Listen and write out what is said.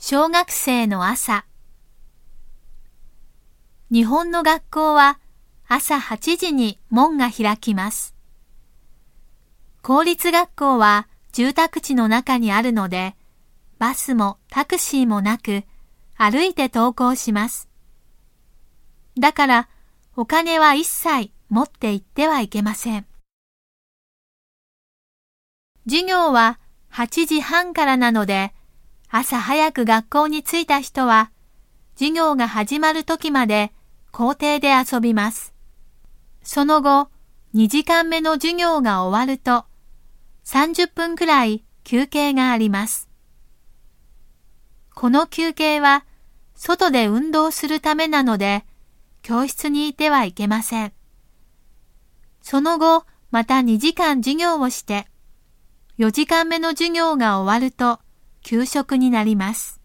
小学生の朝日本の学校は朝8時に門が開きます。公立学校は住宅地の中にあるので、バスもタクシーもなく歩いて登校します。だからお金は一切持って行ってはいけません。授業は8時半からなので、朝早く学校に着いた人は、授業が始まる時まで校庭で遊びます。その後、2時間目の授業が終わると、30分くらい休憩があります。この休憩は、外で運動するためなので、教室にいてはいけません。その後、また2時間授業をして、4時間目の授業が終わると、給食になります。